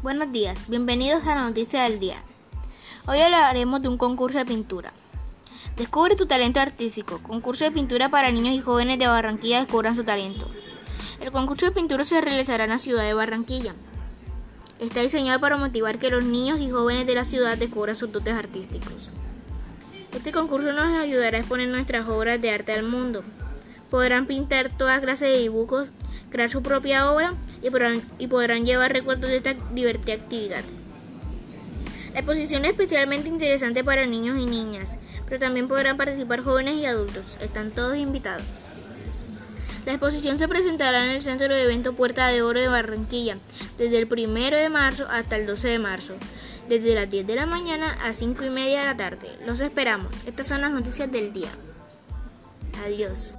Buenos días, bienvenidos a la noticia del día. Hoy hablaremos de un concurso de pintura. Descubre tu talento artístico. Concurso de pintura para niños y jóvenes de Barranquilla descubran su talento. El concurso de pintura se realizará en la ciudad de Barranquilla. Está diseñado para motivar que los niños y jóvenes de la ciudad descubran sus dotes artísticos. Este concurso nos ayudará a exponer nuestras obras de arte al mundo. Podrán pintar toda clase de dibujos, crear su propia obra y podrán, llevar recuerdos de esta divertida actividad. La exposición es especialmente interesante para niños y niñas, pero también podrán participar jóvenes y adultos. Están todos invitados. La exposición se presentará en el Centro de Evento Puerta de Oro de Barranquilla desde el 1 de marzo hasta el 12 de marzo, desde las 10 de la mañana a 5 y media de la tarde. Los esperamos. Estas son las noticias del día. Adiós.